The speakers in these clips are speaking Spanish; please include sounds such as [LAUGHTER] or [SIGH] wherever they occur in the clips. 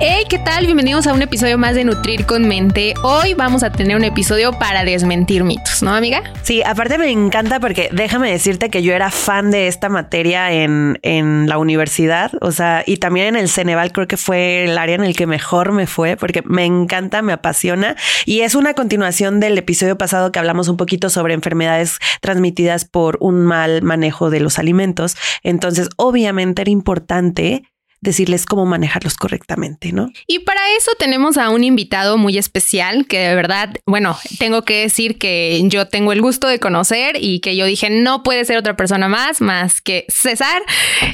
Hey, ¿qué tal? Bienvenidos a un episodio más de Nutrir con Mente. Hoy vamos a tener un episodio para desmentir mitos, ¿no, amiga? Sí, aparte me encanta porque déjame decirte que yo era fan de esta materia en, en la universidad, o sea, y también en el Ceneval creo que fue el área en el que mejor me fue porque me encanta, me apasiona y es una continuación del episodio pasado que hablamos un poquito sobre enfermedades transmitidas por un mal manejo de los alimentos. Entonces, obviamente era importante decirles cómo manejarlos correctamente, ¿no? Y para eso tenemos a un invitado muy especial que de verdad, bueno, tengo que decir que yo tengo el gusto de conocer y que yo dije, no puede ser otra persona más, más que César.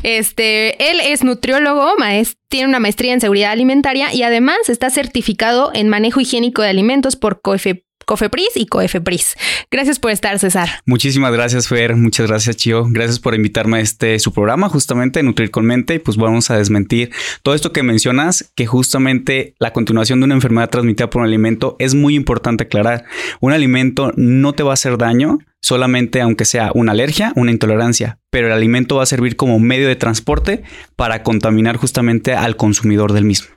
Este, él es nutriólogo, maestro tiene una maestría en seguridad alimentaria y además está certificado en manejo higiénico de alimentos por COFE Cofepris y Coefepris. Gracias por estar, César. Muchísimas gracias, Fer. Muchas gracias, Chio. Gracias por invitarme a este su programa, justamente Nutrir con Mente. Y pues vamos a desmentir todo esto que mencionas, que justamente la continuación de una enfermedad transmitida por un alimento es muy importante aclarar. Un alimento no te va a hacer daño solamente aunque sea una alergia, una intolerancia, pero el alimento va a servir como medio de transporte para contaminar justamente al consumidor del mismo.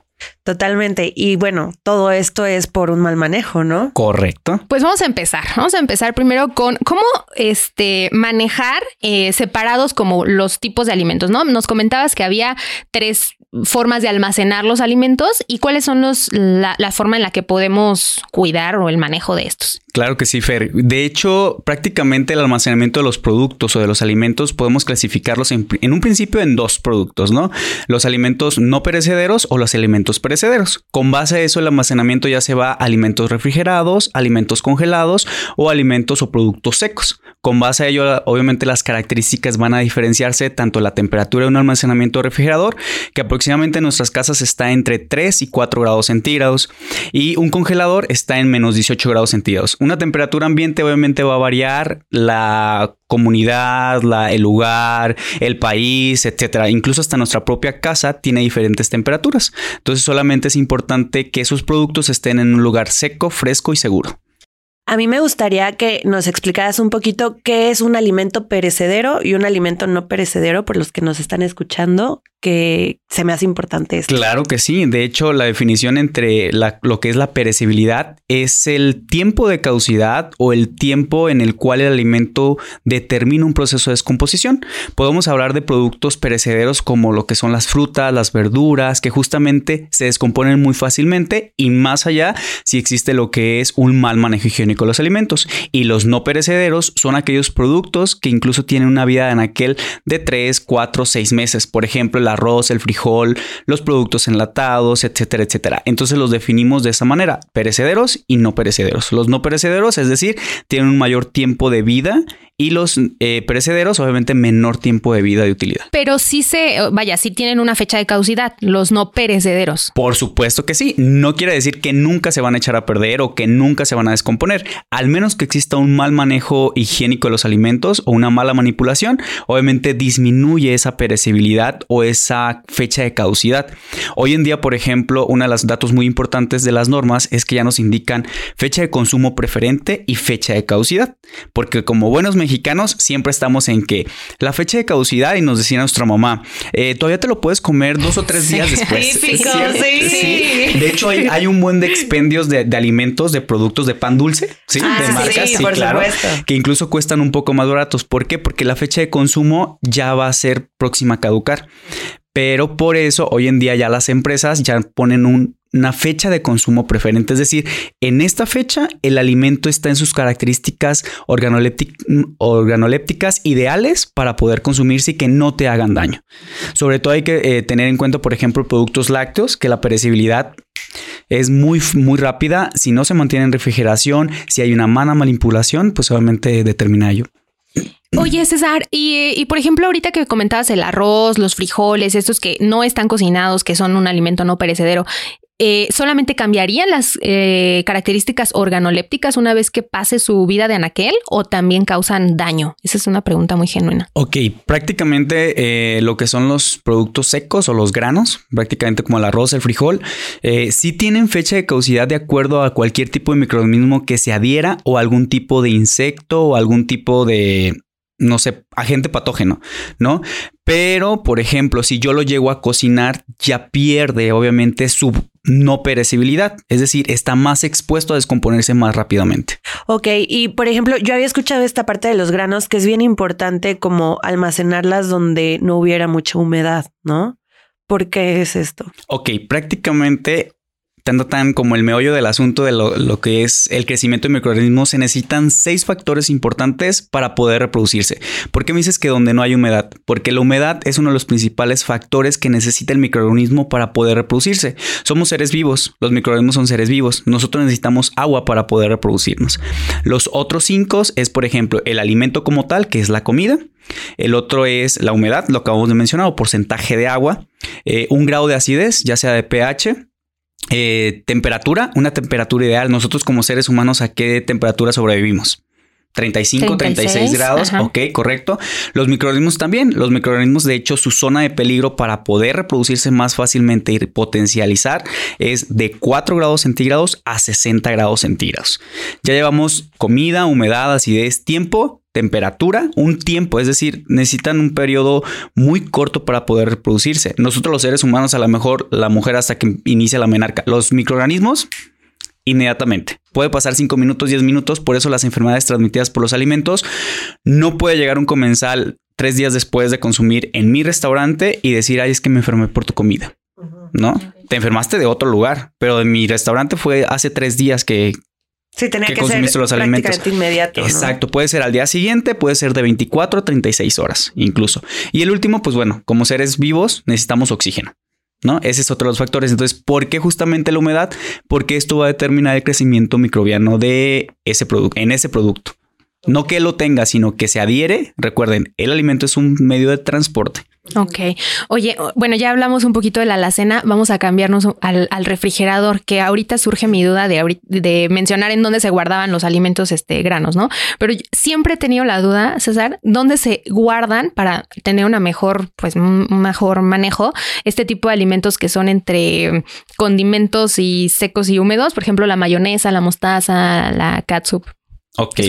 Totalmente. Y bueno, todo esto es por un mal manejo, ¿no? Correcto. Pues vamos a empezar. Vamos a empezar primero con cómo este, manejar eh, separados como los tipos de alimentos, ¿no? Nos comentabas que había tres formas de almacenar los alimentos y cuáles son los, la, la forma en la que podemos cuidar o el manejo de estos. Claro que sí, Fer. De hecho, prácticamente el almacenamiento de los productos o de los alimentos podemos clasificarlos en, un principio en dos productos, ¿no? Los alimentos no perecederos o los alimentos perecederos. Con base a eso, el almacenamiento ya se va a alimentos refrigerados, alimentos congelados o alimentos o productos secos. Con base a ello, obviamente las características van a diferenciarse tanto la temperatura de un almacenamiento refrigerador, que aproximadamente en nuestras casas está entre 3 y 4 grados centígrados, y un congelador está en menos 18 grados centígrados. Una temperatura ambiente obviamente va a variar la comunidad, la, el lugar, el país, etcétera. Incluso hasta nuestra propia casa tiene diferentes temperaturas. Entonces solamente es importante que esos productos estén en un lugar seco, fresco y seguro. A mí me gustaría que nos explicaras un poquito qué es un alimento perecedero y un alimento no perecedero por los que nos están escuchando que se me hace importante esto. Claro que sí. De hecho, la definición entre lo que es la perecibilidad es el tiempo de caducidad o el tiempo en el cual el alimento determina un proceso de descomposición. Podemos hablar de productos perecederos como lo que son las frutas, las verduras, que justamente se descomponen muy fácilmente y más allá si existe lo que es un mal manejo higiénico de los alimentos. Y los no perecederos son aquellos productos que incluso tienen una vida en aquel de 3, 4, 6 meses. Por ejemplo, el arroz, el frijol, los productos enlatados, etcétera, etcétera. Entonces los definimos de esa manera, perecederos y no perecederos. Los no perecederos, es decir, tienen un mayor tiempo de vida y los eh, perecederos, obviamente, menor tiempo de vida de utilidad. Pero sí se, vaya, sí tienen una fecha de caducidad, los no perecederos. Por supuesto que sí. No quiere decir que nunca se van a echar a perder o que nunca se van a descomponer. Al menos que exista un mal manejo higiénico de los alimentos o una mala manipulación, obviamente disminuye esa perecibilidad o esa fecha de caducidad. Hoy en día, por ejemplo, uno de los datos muy importantes de las normas es que ya nos indican fecha de consumo preferente y fecha de caducidad. Porque como buenos mexicanos siempre estamos en que la fecha de caducidad y nos decía nuestra mamá, eh, todavía te lo puedes comer dos o tres días después. Típico, sí. sí. De hecho, hay, hay, un buen de expendios de, de, alimentos, de productos de pan dulce, ¿sí? Ah, de marcas, sí, sí por claro, supuesto. que incluso cuestan un poco más baratos. ¿Por qué? Porque la fecha de consumo ya va a ser próxima a caducar. Pero por eso hoy en día ya las empresas ya ponen un una fecha de consumo preferente. Es decir, en esta fecha el alimento está en sus características organolépticas ideales para poder consumirse y que no te hagan daño. Sobre todo hay que eh, tener en cuenta, por ejemplo, productos lácteos, que la perecibilidad es muy, muy rápida. Si no se mantiene en refrigeración, si hay una mala manipulación, pues obviamente determina ello. Oye, César, y, por ejemplo, ahorita que comentabas el arroz, los frijoles, estos que no están cocinados, que son un alimento no perecedero, eh, ¿solamente cambiarían las eh, características organolépticas una vez que pase su vida de anaquel o también causan daño? Esa es una pregunta muy genuina. Ok, prácticamente eh, lo que son los productos secos o los granos, prácticamente como el arroz, el frijol, sí tienen fecha de caducidad de acuerdo a cualquier tipo de microorganismo que se adhiera o algún tipo de insecto o algún tipo de no sé, agente patógeno, ¿no? Pero, por ejemplo, si yo lo llego a cocinar, ya pierde obviamente su no perecibilidad, es decir, está más expuesto a descomponerse más rápidamente. Ok, y por ejemplo, yo había escuchado esta parte de los granos que es bien importante como almacenarlas donde no hubiera mucha humedad, ¿no? ¿Por qué es esto? Ok, prácticamente tan como el meollo del asunto de lo, que es el crecimiento de microorganismos, se necesitan seis factores importantes para poder reproducirse. ¿Por qué me dices que donde no hay humedad? Porque la humedad es uno de los principales factores que necesita el microorganismo para poder reproducirse. Somos seres vivos, los microorganismos son seres vivos, nosotros necesitamos agua para poder reproducirnos. Los otros cinco es, por ejemplo, el alimento como tal, que es la comida. El otro es la humedad, lo acabamos de mencionar, o porcentaje de agua. Eh, un grado de acidez, ya sea de pH, eh, temperatura, una temperatura ideal. Nosotros como seres humanos, ¿a qué temperatura sobrevivimos? 35, 36, grados, ok, correcto. Los microorganismos también, los microorganismos de hecho su zona de peligro para poder reproducirse más fácilmente y potencializar es de 4 grados centígrados a 60 grados centígrados. Ya llevamos comida, humedad, acidez, tiempo, temperatura, un tiempo, es decir, necesitan un periodo muy corto para poder reproducirse. Nosotros los seres humanos, a lo mejor la mujer hasta que inicia la menarca, los microorganismos inmediatamente. Puede pasar 5 minutos, 10 minutos, por eso las enfermedades transmitidas por los alimentos no puede llegar un comensal tres días después de consumir en mi restaurante y decir, ay, es que me enfermé por tu comida. ¿No? Te enfermaste de otro lugar, pero de mi restaurante fue hace tres días que, Sí, tenía que, ser los alimentos. inmediato. Exacto, puede ser al día siguiente, puede ser de 24 a 36 horas incluso. Y el último, pues bueno, como seres vivos necesitamos oxígeno. ¿No? Ese es otro de los factores. Entonces, ¿por qué justamente la humedad? Porque esto va a determinar el crecimiento microbiano de ese producto, en ese producto. No que lo tenga, sino que se adhiere. Recuerden, el alimento es un medio de transporte. Ok. Oye, bueno, ya hablamos un poquito de la alacena. Vamos a cambiarnos al, refrigerador, que ahorita surge mi duda de, de, mencionar en dónde se guardaban los alimentos este, granos, ¿no? Pero siempre he tenido la duda, César, dónde se guardan para tener una mejor, pues, un mejor manejo este tipo de alimentos que son entre condimentos y secos y húmedos. Por ejemplo, la mayonesa, la mostaza, la catsup. Ok,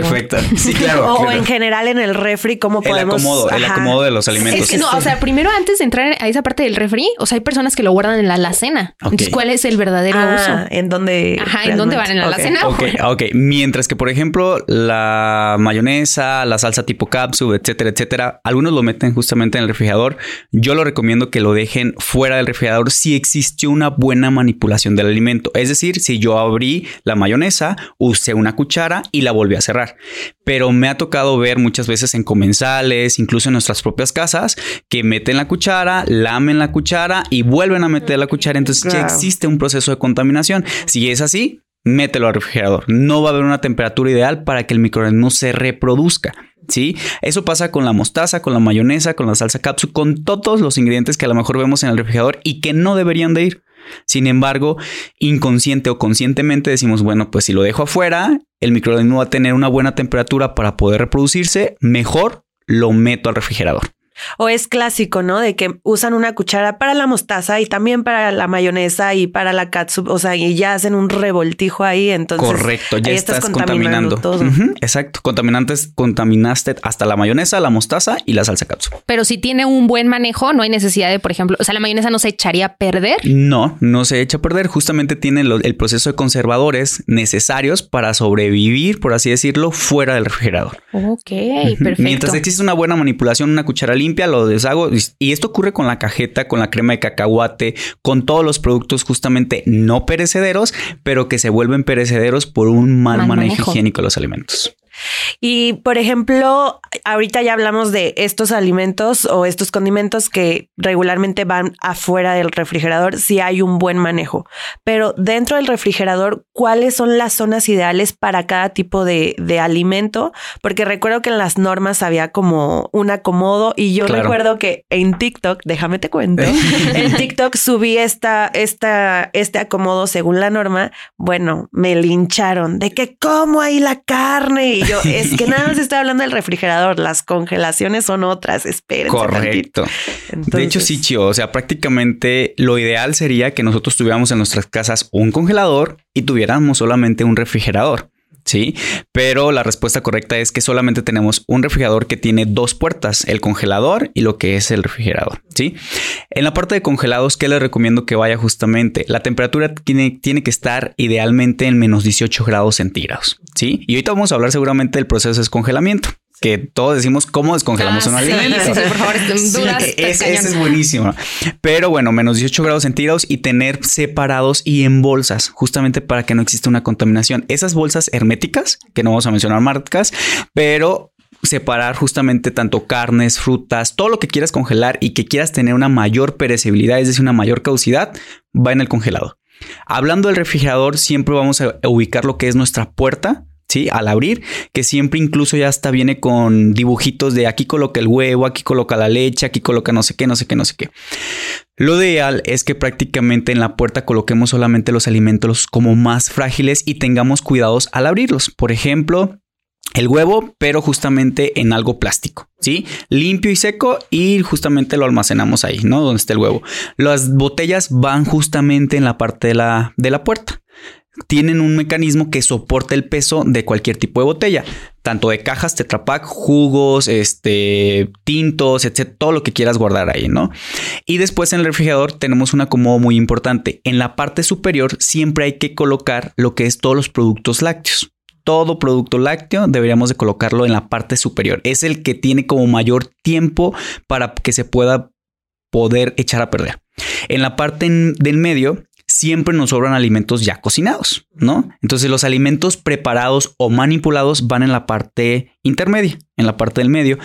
perfecto. Sí, [LAUGHS] claro. o en general en el refri, ¿cómo podemos...? El acomodo, el acomodo de los alimentos. Es que no, o sea, primero antes de entrar a esa parte del refri, o sea, hay personas que lo guardan en la alacena. Entonces, ¿cuál es el verdadero ah, uso? ¿En dónde? Ajá, ¿en dónde van? ¿En la alacena? Ok, ok. Mientras que, por ejemplo, la mayonesa, la salsa tipo cápsula, etcétera, etcétera, algunos lo meten justamente en el refrigerador. Yo lo recomiendo que lo dejen fuera del refrigerador si existió una buena manipulación del alimento. Es decir, si yo abrí la mayonesa, usé una cuchara y la volví a cerrar. Pero me ha tocado ver muchas veces en comensales, incluso en nuestras propias casas, que meten la cuchara, lamen la cuchara y vuelven a meter la cuchara. Entonces ya existe un proceso de contaminación. Si es así, mételo al refrigerador. No va a haber una temperatura ideal para que el microorganismo se reproduzca. ¿Sí? Eso pasa con la mostaza, con la mayonesa, con la salsa cápsula, con todos los ingredientes que a lo mejor vemos en el refrigerador y que no deberían de ir. Sin embargo, inconsciente o conscientemente decimos, bueno, pues si lo dejo afuera, el microorganismo va a tener una buena temperatura para poder reproducirse, mejor lo meto al refrigerador. O es clásico, ¿no? De que usan una cuchara para la mostaza y también para la mayonesa y para la catsup, o sea, y ya hacen un revoltijo ahí, entonces. Correcto, ya estás, contaminando. Todo. exacto, contaminantes, contaminaste hasta la mayonesa, la mostaza y la salsa catsup. Pero si tiene un buen manejo, no hay necesidad de, por ejemplo, o sea, la mayonesa no se echaría a perder. No, no se echa a perder, justamente tiene el proceso de conservadores necesarios para sobrevivir, por así decirlo, fuera del refrigerador. Ok, perfecto. Mientras existe una buena manipulación, una cuchara limpia, limpia, lo deshago. Y esto ocurre con la cajeta, con la crema de cacahuate, con todos los productos justamente no perecederos, pero que se vuelven perecederos por un mal, manejo higiénico de los alimentos. Y por ejemplo, ahorita ya hablamos de estos alimentos o estos condimentos que regularmente van afuera del refrigerador si hay un buen manejo. Pero dentro del refrigerador, ¿cuáles son las zonas ideales para cada tipo de, alimento? Porque recuerdo que en las normas había como un acomodo y yo recuerdo que en TikTok, déjame te cuento, [LAUGHS] en TikTok subí esta, esta, este acomodo según la norma. Bueno, me lincharon de que cómo hay la carne y yo [LAUGHS] es que nada más estoy hablando del refrigerador, las congelaciones son otras, esperen. Correcto. De hecho, sí, Chio, o sea, prácticamente lo ideal sería que nosotros tuviéramos en nuestras casas un congelador y tuviéramos solamente un refrigerador. Sí, pero la respuesta correcta es que solamente tenemos un refrigerador que tiene dos puertas, el congelador y lo que es el refrigerador. Sí, en la parte de congelados, ¿qué les recomiendo que vaya justamente? La temperatura tiene, tiene que estar idealmente en menos 18 grados centígrados. Sí, y ahorita vamos a hablar seguramente del proceso de descongelamiento que todos decimos cómo descongelamos ah, un alimento. Sí, por favor, ese, es buenísimo. Pero bueno, menos 18 grados centígrados y tener separados y en bolsas, justamente para que no exista una contaminación. Esas bolsas herméticas, que no vamos a mencionar marcas, pero separar justamente tanto carnes, frutas, todo lo que quieras congelar y que quieras tener una mayor perecibilidad, es decir, una mayor caducidad, va en el congelado. Hablando del refrigerador, siempre vamos a ubicar lo que es nuestra puerta ¿sí? Al abrir, que siempre incluso ya hasta viene con dibujitos de aquí coloca el huevo, aquí coloca la leche, aquí coloca no sé qué, no sé qué, no sé qué. Lo ideal es que prácticamente en la puerta coloquemos solamente los alimentos como más frágiles y tengamos cuidados al abrirlos. Por ejemplo, el huevo, pero justamente en algo plástico, ¿sí? Limpio y seco y justamente lo almacenamos ahí, ¿no? Donde está el huevo. Las botellas van justamente en la parte de la, de la puerta tienen un mecanismo que soporta el peso de cualquier tipo de botella, tanto de cajas, tetrapack, jugos, este, tintos, etc. Todo lo que quieras guardar ahí, ¿no? Y después en el refrigerador tenemos un acomodo muy importante. En la parte superior siempre hay que colocar lo que es todos los productos lácteos. Todo producto lácteo deberíamos de colocarlo en la parte superior. Es el que tiene como mayor tiempo para que se pueda poder echar a perder. En la parte del medio siempre nos sobran alimentos ya cocinados, ¿no? Entonces los alimentos preparados o manipulados van en la parte intermedia, en la parte del medio.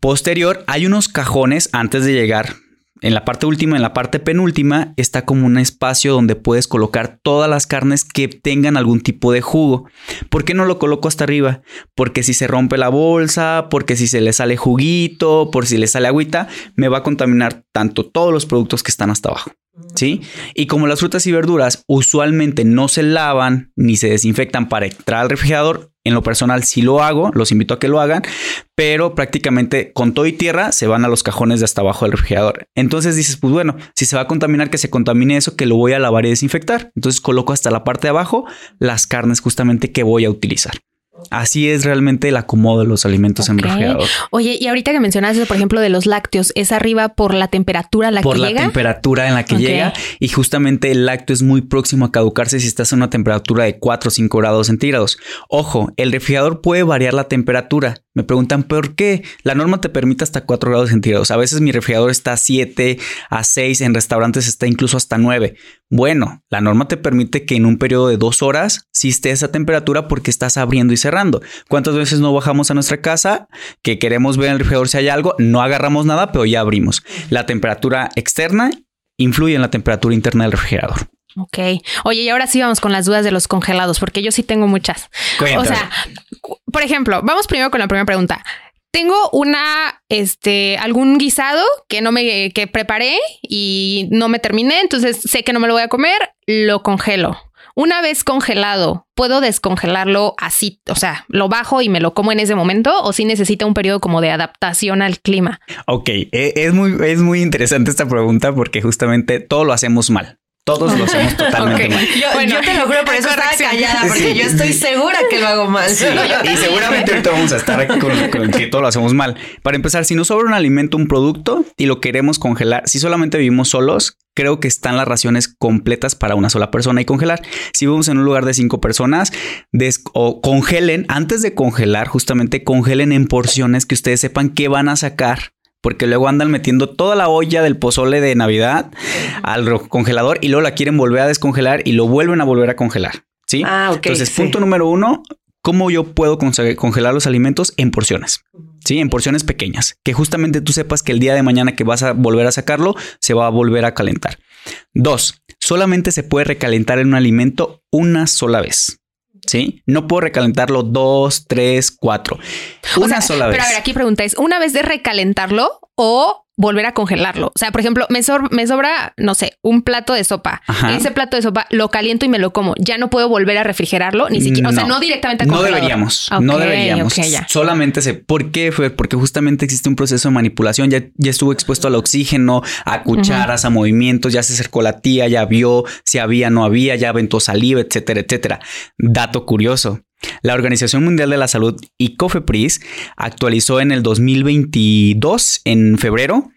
Posterior hay unos cajones antes de llegar. En la parte última, en la parte penúltima, está como un espacio donde puedes colocar todas las carnes que tengan algún tipo de jugo. ¿Por qué no lo coloco hasta arriba? Porque si se rompe la bolsa, porque si se le sale juguito, por si le sale agüita, me va a contaminar tanto todos los productos que están hasta abajo. ¿Sí? Y como las frutas y verduras usualmente no se lavan ni se desinfectan para entrar al refrigerador, en lo personal sí lo hago, los invito a que lo hagan, pero prácticamente con todo y tierra se van a los cajones de hasta abajo del refrigerador. Entonces dices, pues bueno, si se va a contaminar, que se contamine eso, que lo voy a lavar y desinfectar. Entonces coloco hasta la parte de abajo las carnes justamente que voy a utilizar. Así es realmente el acomodo de los alimentos en refrigerador. Oye, y ahorita que mencionas eso, por ejemplo, de los lácteos, ¿es arriba por la temperatura a la que llega? Por la temperatura en la que llega. Y justamente el lácteo es muy próximo a caducarse si estás en una temperatura de 4 o 5 grados centígrados. Ojo, el refrigerador puede variar la temperatura. Me preguntan por qué. La norma te permite hasta 4 grados centígrados. A veces mi refrigerador está a 7, a 6, en restaurantes está incluso hasta 9. Bueno, la norma te permite que en un periodo de 2 horas sí esté esa temperatura porque estás abriendo y cerrando. ¿Cuántas veces no bajamos a nuestra casa que queremos ver en el refrigerador si hay algo? No agarramos nada, pero ya abrimos. La temperatura externa influye en la temperatura interna del refrigerador. Ok. Oye, y ahora sí vamos con las dudas de los congelados, porque yo sí tengo muchas. O sea, por ejemplo, vamos primero con la primera pregunta. Tengo una, este, algún guisado que no me, que preparé y no me terminé, entonces sé que no me lo voy a comer, lo congelo. Una vez congelado, ¿puedo descongelarlo así? O sea, ¿lo bajo y me lo como en ese momento o si necesita un periodo como de adaptación al clima? Ok, e, es muy, es muy interesante esta pregunta porque justamente todo lo hacemos mal. Todos lo hacemos [LAUGHS] totalmente mal. Yo, te lo juro, por eso estaba callada, porque yo estoy segura que lo hago mal. Y seguramente ahorita vamos a estar con, con, que todo lo hacemos mal. Para empezar, si nos sobra un alimento, un producto y lo queremos congelar, si solamente vivimos solos, creo que están las raciones completas para una sola persona y congelar. Si vivimos en un lugar de cinco personas, o congelen, antes de congelar, justamente congelen en porciones que ustedes sepan que van a sacar porque luego andan metiendo toda la olla del pozole de Navidad al congelador y luego la quieren volver a descongelar y lo vuelven a volver a congelar. ¿Sí? Ah, ok, Entonces, sí. punto número uno, ¿cómo yo puedo congelar los alimentos en porciones? Sí, en porciones pequeñas, que justamente tú sepas que el día de mañana que vas a volver a sacarlo, se va a volver a calentar. Dos, solamente se puede recalentar en un alimento una sola vez. ¿Sí? No puedo recalentarlo dos, tres, cuatro. O Una sea, sola vez. Pero a ver, aquí pregunta es, ¿una vez de recalentarlo o volver a congelarlo? O sea, por ejemplo, me, me sobra, no sé, un plato de sopa. Ajá. Ese plato de sopa lo caliento y me lo como. Ya no puedo volver a refrigerarlo, ni siquiera. O sea, no directamente a No deberíamos, no deberíamos. ya. Solamente se. ¿Por qué? Fue porque justamente existe un proceso de manipulación. Ya, ya estuvo expuesto al oxígeno, a cucharas, a movimientos. Ya se acercó la tía, ya vio si había, no había, ya aventó saliva, etcétera, etcétera. Dato curioso. La Organización Mundial de la Salud y COFEPRIS actualizó en el 2022, en febrero,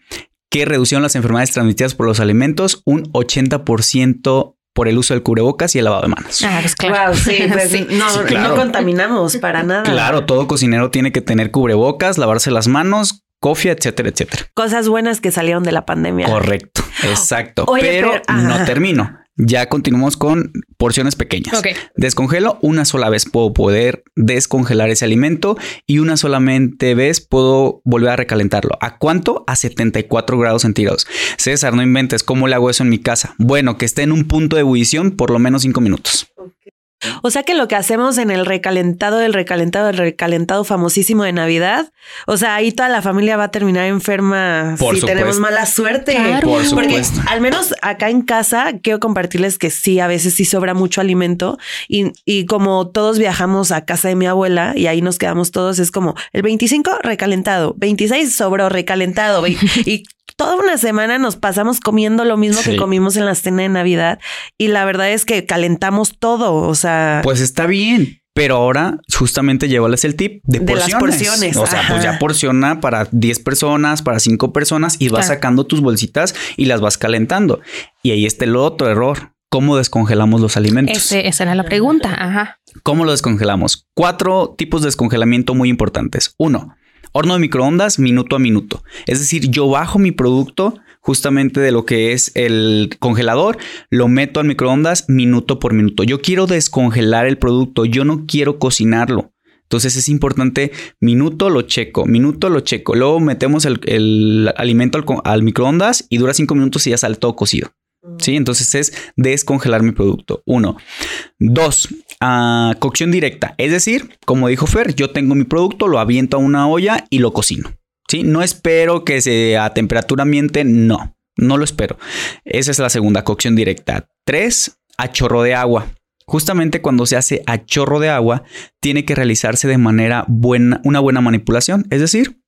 que reducieron las enfermedades transmitidas por los alimentos un 80% por el uso del cubrebocas y el lavado de manos. Ah, pues claro. Wow, sí, [LAUGHS] pues Sí. No, Sí, claro. no contaminamos para nada. Claro, todo cocinero tiene que tener cubrebocas, lavarse las manos, cofia, etcétera, etcétera. Cosas buenas que salieron de la pandemia. Correcto, exacto. Oye, pero, no termino. Ya continuamos con porciones pequeñas. Ok. Descongelo una sola vez puedo poder descongelar ese alimento y una solamente vez puedo volver a recalentarlo. ¿A cuánto? A 74 grados centígrados. César, no inventes cómo le hago eso en mi casa. Bueno, que esté en un punto de ebullición por lo menos 5 minutos. O sea que lo que hacemos en el recalentado del recalentado del recalentado famosísimo de Navidad, o sea, ahí toda la familia va a terminar enferma Por si supuesto. tenemos mala suerte. Claro. Por Porque supuesto. al menos acá en casa quiero compartirles que sí, a veces sí sobra mucho alimento y, y como todos viajamos a casa de mi abuela y ahí nos quedamos todos, es como el 25 recalentado, 26 sobró recalentado y [LAUGHS] toda una semana nos pasamos comiendo lo mismo Sí. que comimos en la cena de Navidad y la verdad es que calentamos todo, o sea... Pues está bien. Pero ahora justamente llevarles el tip de, De las porciones. porciones, O sea, pues ya porciona para 10 personas, para 5 personas y vas Claro. sacando tus bolsitas y las vas calentando. Y ahí está el otro error. ¿Cómo descongelamos los alimentos? Ese- esa era la pregunta. Ajá. ¿Cómo lo descongelamos? Cuatro tipos de descongelamiento muy importantes. Uno, horno de microondas minuto a minuto. Es decir, yo bajo mi producto justamente de lo que es el congelador, lo meto al microondas minuto por minuto. Yo quiero descongelar el producto, yo no quiero cocinarlo. Entonces es importante, minuto lo checo, minuto lo checo. Luego metemos el, alimento al microondas y dura cinco minutos y ya sale todo cocido. Sí, entonces es descongelar mi producto. Uno. Dos, ah, cocción directa. Es decir, como dijo Fer, yo tengo mi producto, lo aviento a una olla y lo cocino. Sí, no espero que sea a temperatura ambiente, no, no lo espero. Esa es la segunda, cocción directa. Tres, a chorro de agua. Justamente cuando se hace a chorro de agua, tiene que realizarse de manera buena, una buena manipulación. Es decir,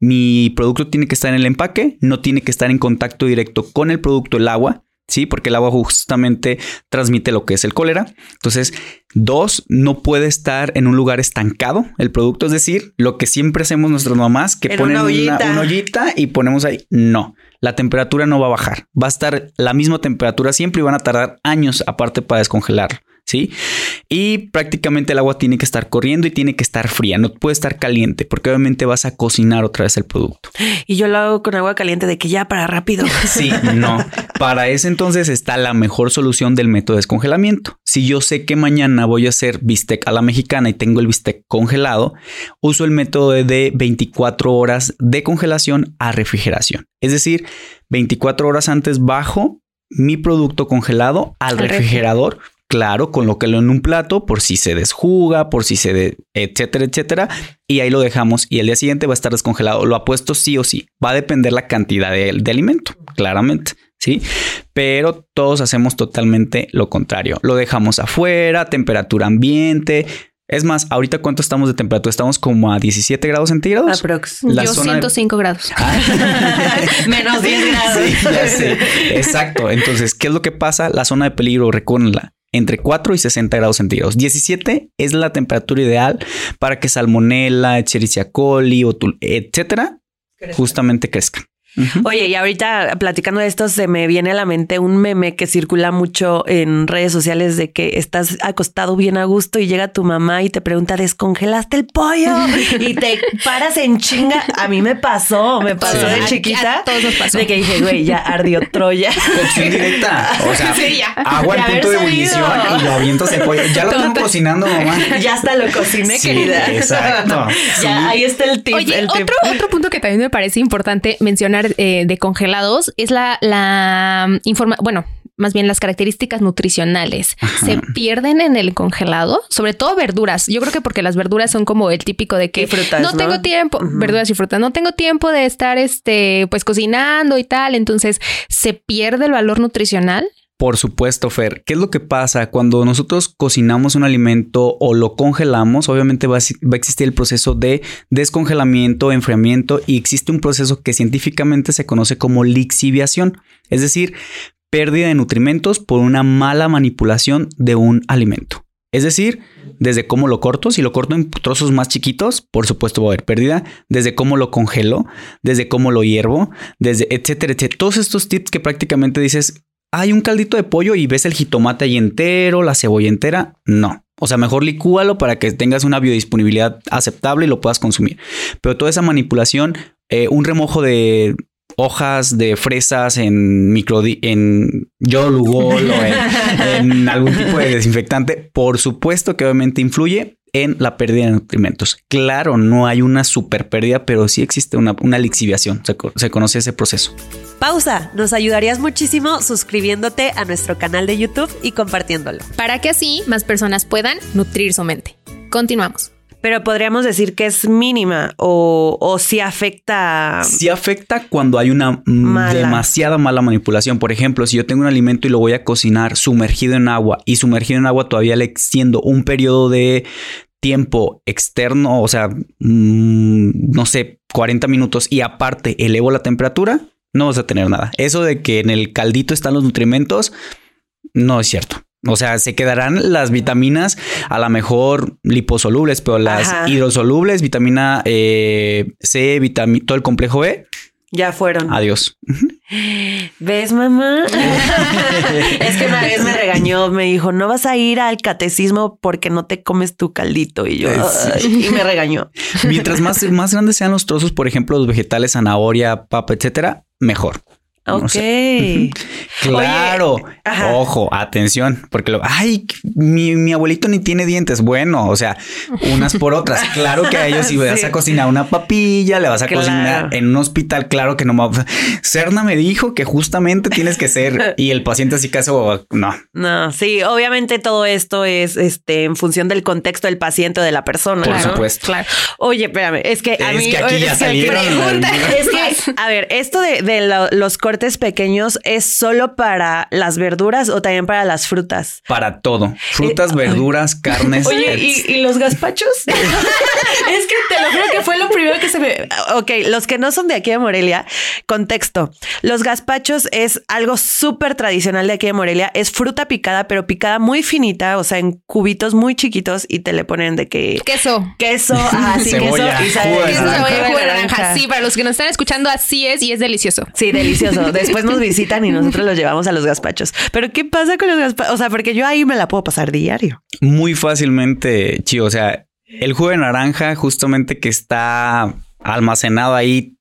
mi producto tiene que estar en el empaque, no tiene que estar en contacto directo con el producto, el agua, ¿sí? Porque el agua justamente transmite lo que es el cólera. Entonces, dos, no puede estar en un lugar estancado el producto, es decir, lo que siempre hacemos nuestras mamás, que En ponen una una, ollita. una ollita y ponemos ahí. No, la temperatura no va a bajar, va a estar la misma temperatura siempre y van a tardar años aparte para descongelarlo. ¿Sí? Y prácticamente el agua tiene que estar corriendo y tiene que estar fría, no puede estar caliente, porque obviamente vas a cocinar otra vez el producto. Y yo lo hago con agua caliente de que ya para rápido. [LAUGHS] Sí, no. Para ese entonces está la mejor solución del método de descongelamiento. Si yo sé que mañana voy a hacer bistec a la mexicana y tengo el bistec congelado, uso el método de 24 horas de congelación a refrigeración. Es decir, 24 horas antes bajo mi producto congelado al Al refri. refrigerador. Claro, colóquelo en un plato por si se desjuga, por si se, de- etcétera, etcétera. Y ahí lo dejamos y el día siguiente va a estar descongelado. Lo apuesto sí o sí. Va a depender la cantidad de, de alimento, claramente. Sí, pero todos hacemos totalmente lo contrario. Lo dejamos afuera, temperatura ambiente. Es más, ahorita cuánto estamos de temperatura? Estamos como a 17 grados centígrados. Aprox. La Yo zona de- 105 grados. [LAUGHS] Menos 10 grados. Sí, ya sé. Exacto. Entonces, ¿qué es lo que pasa? La zona de peligro, recuérdenla, entre 4 y 60 grados centígrados. 17 es la temperatura ideal para que salmonella, Escherichia coli, o etcétera, justamente crezcan. Oye, y ahorita platicando de esto, se me viene a la mente un meme que circula mucho en redes sociales de que estás acostado bien a gusto y llega tu mamá y te pregunta, ¿descongelaste el pollo? [LAUGHS] y te paras en chinga. A mí me pasó, me pasó de chiquita. todos nos pasó. De que dije, güey, ya ardió Troya. Cocción directa. O sea, [LAUGHS] Sí, ya. agua al punto de ebullición y lo avientas el pollo. Ya lo tengo cocinando, mamá. [LAUGHS] ya hasta lo cociné, Sí, querida. exacto. Sí. Ya, ahí está el tip. Oye, el tip. otro, otro punto que también me parece importante mencionar eh, de congelados es la, la informa, bueno, más bien las características nutricionales. Se pierden en el congelado, sobre todo verduras. Yo creo que porque las verduras son como el típico de que frutas, no ¿no? tengo tiempo, verduras y frutas, no tengo tiempo de estar este pues cocinando y tal, entonces se pierde el valor nutricional. Por supuesto, Fer. ¿Qué es lo que pasa cuando nosotros cocinamos un alimento o lo congelamos? Obviamente va a, existir el proceso de descongelamiento, enfriamiento y existe un proceso que científicamente se conoce como lixiviación, es decir, pérdida de nutrimentos por una mala manipulación de un alimento. Es decir, desde cómo lo corto, si lo corto en trozos más chiquitos, por supuesto va a haber pérdida, desde cómo lo congelo, desde cómo lo hiervo, desde etcétera, etcétera. Todos estos tips que prácticamente dices, hay un caldito de pollo y ves el jitomate ahí entero, la cebolla entera. No. O sea, mejor licúalo para que tengas una biodisponibilidad aceptable y lo puedas consumir. Pero toda esa manipulación, eh, un remojo de hojas de fresas en micro en Yolugol o en, en algún tipo de desinfectante, por supuesto que obviamente influye en la pérdida de nutrimentos. Claro, no hay una super pérdida, pero sí existe una, una lixiviación. Se, se conoce ese proceso. Pausa. Nos ayudarías muchísimo suscribiéndote a nuestro canal de YouTube y compartiéndolo. para que así más personas puedan nutrir su mente. Continuamos. Pero podríamos decir que es mínima o, o si afecta. Sí afecta cuando hay una Mala. demasiada mala manipulación. Por ejemplo, si yo tengo un alimento y lo voy a cocinar sumergido en agua y sumergido en agua todavía le extiendo un periodo de tiempo externo, o sea, mm, no sé, 40 minutos y aparte elevo la temperatura, no vas a tener nada. Eso de que en el caldito están los nutrimentos, no es cierto. O sea, se quedarán las vitaminas a lo mejor liposolubles, pero las Ajá. hidrosolubles, vitamina eh, C, vitamina, todo el complejo B, Ya fueron. adiós. ¿Ves, mamá? [LAUGHS] es que una vez me regañó, me dijo, no vas a ir al catecismo porque no te comes tu caldito. Y yo, y me regañó. Mientras más, más grandes sean los trozos, por ejemplo, los vegetales, zanahoria, papa, etcétera, mejor. Ok. [LAUGHS] Claro. ajá. Ojo, atención, porque lo, ay, mi, mi abuelito ni tiene dientes. Bueno, o sea, unas por otras. Claro que a ellos si [LAUGHS] vas Sí. a cocinar una papilla, le vas a Claro. cocinar en un hospital, claro que no. me- Serna [LAUGHS] me dijo que justamente tienes que ser y el paciente así caso, no. No, sí, obviamente todo esto es este en función del contexto del paciente o de la persona. Por supuesto. Claro. Oye, espérame, es que a Es mí que aquí ya es que salieron pregunta- las- es que, a ver, esto de, de lo- los cortes pequeños es solo para las verduras o también para las frutas. Para todo. Frutas, Eh, verduras, [LAUGHS] carnes. Oye. ¿y, y los gazpachos? [LAUGHS] es que te lo juro que fue lo primero que se me... Ok, los que no son de aquí de Morelia, contexto. Los gazpachos es algo súper tradicional de aquí de Morelia. Es fruta picada, pero picada muy finita, o sea, en cubitos muy chiquitos y te le ponen de que... Queso. Queso, [LAUGHS] ah, sí, Cebolla, queso y sabe- jugo de Queso, naranja. cebolla, jugo de naranja. naranja. Sí, para los que nos están escuchando, así es y es delicioso. Sí, delicioso. Después nos visitan y nosotros los llevamos a los gazpachos. Pero ¿qué pasa con los gazpachos? O sea, porque yo ahí me la puedo pasar diario. Muy fácilmente, chido. O sea, el jugo de naranja, justamente que está almacenado ahí.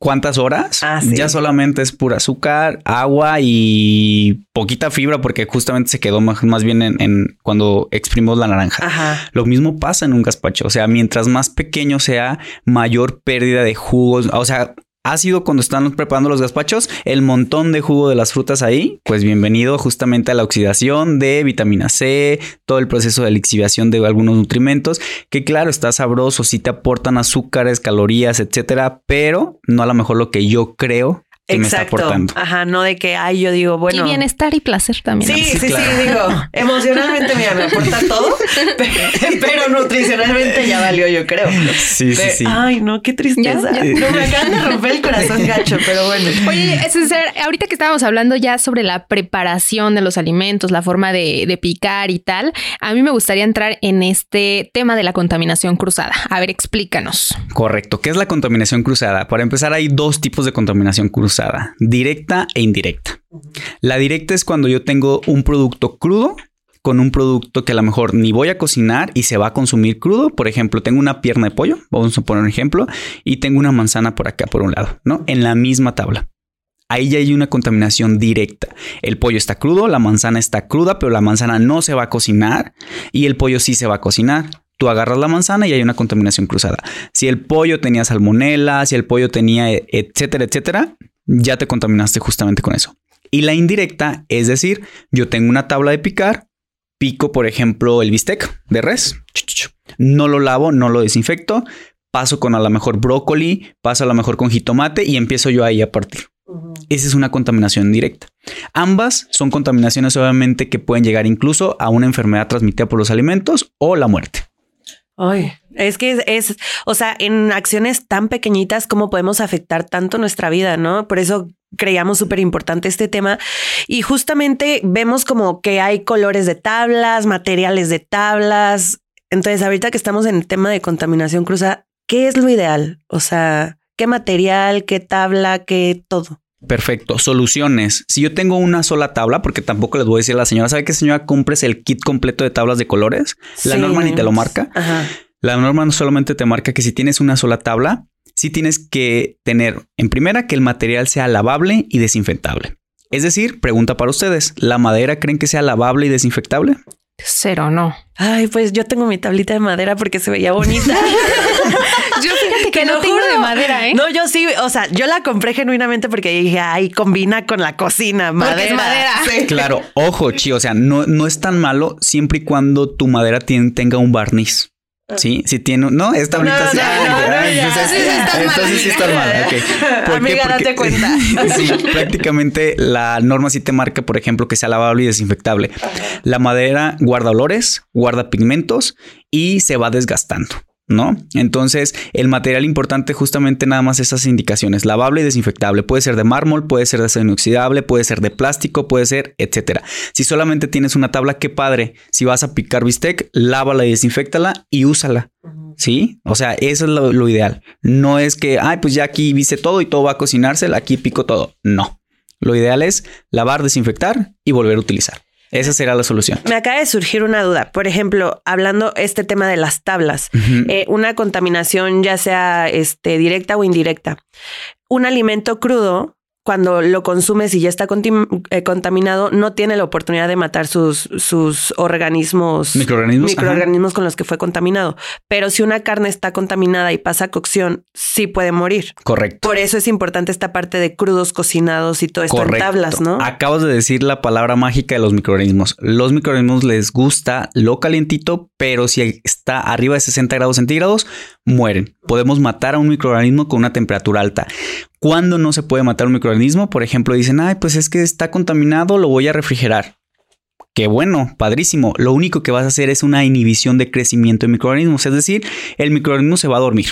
¿Cuántas horas? Ah, sí. Ya solamente es pura azúcar, agua y poquita fibra porque justamente se quedó más, más bien en, en cuando exprimimos la naranja. Ajá. Lo mismo pasa en un gazpacho. O sea, mientras más pequeño sea, mayor pérdida de jugos. O sea, ácido cuando están preparando los gazpachos, el montón de jugo de las frutas ahí, pues bienvenido justamente a la oxidación de vitamina C, todo el proceso de lixiviación de algunos nutrimentos, que claro, está sabroso, sí te aportan azúcares, calorías, etcétera, pero no a lo mejor lo que yo creo que me está aportando. Ajá, no de que, ay, yo digo, bueno. Y bienestar y placer también. Sí, sí, sí, digo, emocionalmente, mira, me aporta todo, [LAUGHS] pero, nutricionalmente ya valió, yo creo. Sí, sí, sí. Ay, no, qué tristeza. No me acaban de romper el corazón gacho, pero bueno. Oye, César, ahorita que estábamos hablando ya sobre la preparación de los alimentos, la forma de, de picar y tal, a mí me gustaría entrar en este tema de la contaminación cruzada. A ver, explícanos. Correcto. ¿Qué es la contaminación cruzada? Para empezar, hay dos tipos de contaminación cruzada directa e indirecta. La directa es cuando yo tengo un producto crudo con un producto que a lo mejor ni voy a cocinar y se va a consumir crudo. Por ejemplo, tengo una pierna de pollo, vamos a poner un ejemplo, y tengo una manzana por acá por un lado, ¿no? En la misma tabla. Ahí ya hay una contaminación directa. El pollo está crudo, la manzana está cruda, pero la manzana no se va a cocinar y el pollo sí se va a cocinar. Tú agarras la manzana y hay una contaminación cruzada. Si el pollo tenía salmonela, si el pollo tenía etcétera, etcétera, ya te contaminaste justamente con eso. Y la indirecta, es decir, yo tengo una tabla de picar, pico, por ejemplo, el bistec de res, no lo lavo, no lo desinfecto, paso con a lo mejor brócoli, paso a lo mejor con jitomate y empiezo yo ahí a partir. Esa es una contaminación directa. Ambas son contaminaciones obviamente que pueden llegar incluso a una enfermedad transmitida por los alimentos o la muerte. Ay, es que es, o sea, en acciones tan pequeñitas, ¿cómo podemos afectar tanto nuestra vida, no? Por eso creíamos súper importante este tema. Y justamente vemos como que hay colores de tablas, materiales de tablas. Entonces, ahorita que estamos en el tema de contaminación cruza, ¿qué es lo ideal? O sea, ¿qué material, qué tabla, qué todo? Perfecto. Soluciones. Si yo tengo una sola tabla, porque tampoco les voy a decir a la señora, ¿sabe qué señora compres el kit completo de tablas de colores? La norma ni te lo marca. La norma no solamente te marca que si tienes una sola tabla, sí tienes que tener en primera que el material sea lavable y desinfectable. Es decir, pregunta para ustedes, ¿la madera creen que sea lavable y desinfectable? Cero, no. Ay, pues yo tengo mi tablita de madera porque se veía bonita. [LAUGHS] yo fíjate que no tengo de madera, ¿eh? No, yo sí, o sea, yo la compré genuinamente porque dije, ay, combina con la cocina, madera. madera. [LAUGHS] Claro, ojo, chi, o sea, no, no es tan malo siempre y cuando tu madera tenga un barniz. Sí, sí tiene, no, está bonita. sí, entonces, sí está mal. Okay. [LAUGHS] Amiga, date cuenta. [LAUGHS] sí, prácticamente la norma sí te marca, por ejemplo, que sea lavable y desinfectable. La madera guarda olores, guarda pigmentos y se va desgastando. ¿No? Entonces, el material importante justamente nada más esas indicaciones, lavable y desinfectable. Puede ser de mármol, puede ser de acero inoxidable, puede ser de plástico, puede ser, etcétera. Si solamente tienes una tabla, qué padre. Si vas a picar bistec, lávala y desinfectala y úsala. ¿Sí? O sea, eso es lo, lo ideal. No es que, ay, pues ya aquí viste todo y todo va a cocinarse, aquí pico todo. No. Lo ideal es lavar, desinfectar y volver a utilizar. Esa será la solución. Me acaba de surgir una duda. Por ejemplo, hablando este tema de las tablas, eh, una contaminación ya sea este, directa o indirecta. Un alimento crudo cuando lo consumes y ya está eh, contaminado, no tiene la oportunidad de matar sus, sus organismos, microorganismos, microorganismos con los que fue contaminado. Pero si una carne está contaminada y pasa a cocción, sí puede morir. Correcto. Por eso es importante esta parte de crudos cocinados y todo esto en tablas, ¿no? Acabas de decir la palabra mágica de los microorganismos. Los microorganismos les gusta lo calientito, pero si está arriba de 60 grados centígrados, mueren. Podemos matar a un microorganismo con una temperatura alta. ¿Cuándo no se puede matar un microorganismo? Por ejemplo, dicen, ay, pues es que está contaminado, lo voy a refrigerar. Qué bueno, padrísimo. Lo único que vas a hacer es una inhibición de crecimiento de microorganismos, es decir, el microorganismo se va a dormir.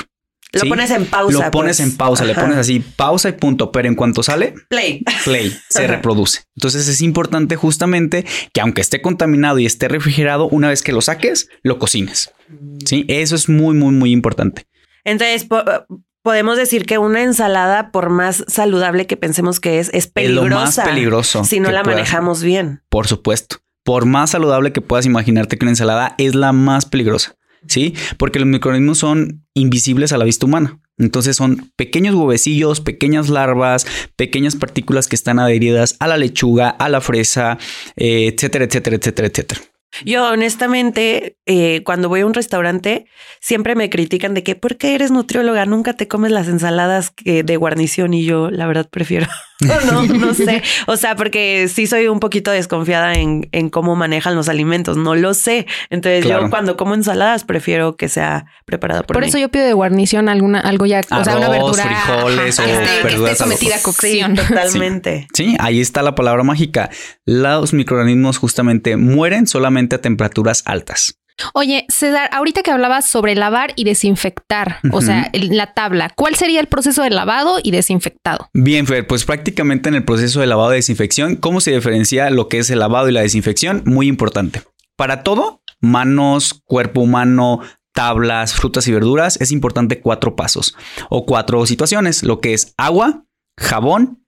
Lo pones en pausa. Lo pones en pues. pausa, le pones así pausa y punto, pero en cuanto sale, play, play, se reproduce. Entonces es importante justamente que aunque esté contaminado y esté refrigerado, una vez que lo saques, lo cocines. Sí, eso es muy, muy, muy importante. Entonces, podemos decir que una ensalada, por más saludable que pensemos que es, es peligrosa. lo más peligroso. Si no la manejamos bien. Por supuesto. Por más saludable que puedas imaginarte que una ensalada es la más peligrosa. Sí, porque los microorganismos son invisibles a la vista humana. Entonces son pequeños huevecillos, pequeñas larvas, pequeñas partículas que están adheridas a la lechuga, a la fresa, eh, etcétera, etcétera, etcétera, etcétera. Yo honestamente, eh, cuando voy a un restaurante, siempre me critican de que, ¿por qué eres nutrióloga? Nunca te comes las ensaladas que de guarnición y yo, la verdad, prefiero. [LAUGHS] [LAUGHS] no, no sé. O sea, porque sí soy un poquito desconfiada en, en cómo manejan los alimentos. No lo sé. Entonces yo cuando como ensaladas prefiero que sea preparada por Por eso yo pido de guarnición alguna, algo ya, o sea, una Arroz, verdura. frijoles o que esté- que esté sometida a Sí, [LAUGHS] cocción. totalmente. Sí, ahí está la palabra mágica. Los microorganismos justamente mueren solamente a temperaturas altas. Oye, César, ahorita que hablabas sobre lavar y desinfectar, o sea, el- la tabla, ¿cuál sería el proceso de lavado y desinfectado? Bien, Fer, pues prácticamente en el proceso de lavado y desinfección, ¿cómo se diferencia lo que es el lavado y la desinfección? Muy importante. Para todo, manos, cuerpo humano, tablas, frutas y verduras, es importante cuatro pasos o cuatro situaciones, lo que es agua, jabón,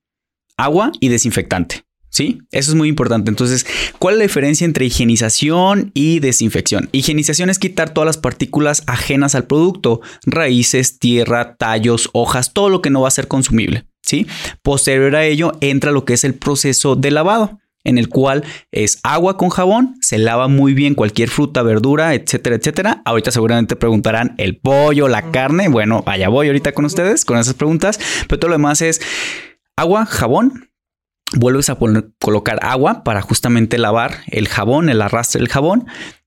agua y desinfectante. ¿Sí? Eso es muy importante. Entonces, ¿cuál es la diferencia entre higienización y desinfección? Higienización es quitar todas las partículas ajenas al producto, raíces, tierra, tallos, hojas, todo lo que no va a ser consumible. ¿Sí? Posterior a ello entra lo que es el proceso de lavado en el cual es agua con jabón, se lava muy bien cualquier fruta, verdura, etcétera, etcétera. Ahorita seguramente preguntarán el pollo, la carne. Bueno, allá voy ahorita con ustedes con esas preguntas, pero todo lo demás es agua, jabón. Vuelves a poner- colocar agua para justamente lavar el jabón, el arrastre del jabón.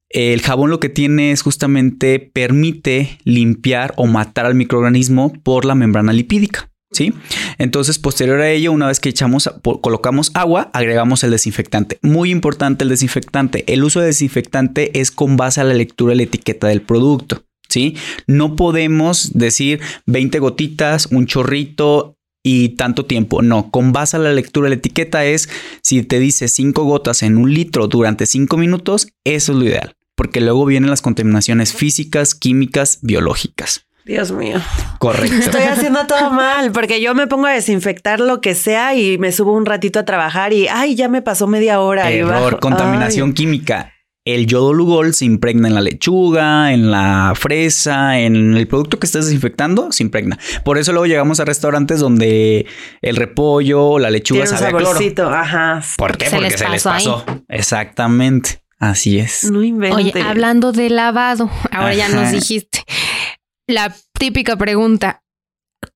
El jabón lo que tiene es justamente permite limpiar o matar al microorganismo por la membrana lipídica. ¿Sí? Entonces, posterior a ello, una vez que echamos, colocamos agua, agregamos el desinfectante. Muy importante el desinfectante. El uso de desinfectante es con base a la lectura de la etiqueta del producto. ¿Sí? No podemos decir 20 gotitas, un chorrito y tanto tiempo. No, con base a la lectura de la etiqueta es si te dice 5 gotas en un litro durante 5 minutos, eso es lo ideal. Porque luego vienen las contaminaciones físicas, químicas, biológicas. Dios mío. Correcto. Estoy haciendo todo mal porque yo me pongo a desinfectar lo que sea y me subo un ratito a trabajar y ay, ya me pasó media hora. Error, contaminación Ay. química. El yodo Lugol se impregna en la lechuga, en la fresa, en el producto que estés desinfectando, se impregna. Por eso luego llegamos a restaurantes donde el repollo, la lechuga Tiene un sabe a cloro. saborcito. Ajá. ¿Por qué? Se Porque les se les pasó ahí. Exactamente. Así es. No inventes. Oye, hablando de lavado, ahora ya nos dijiste la típica pregunta.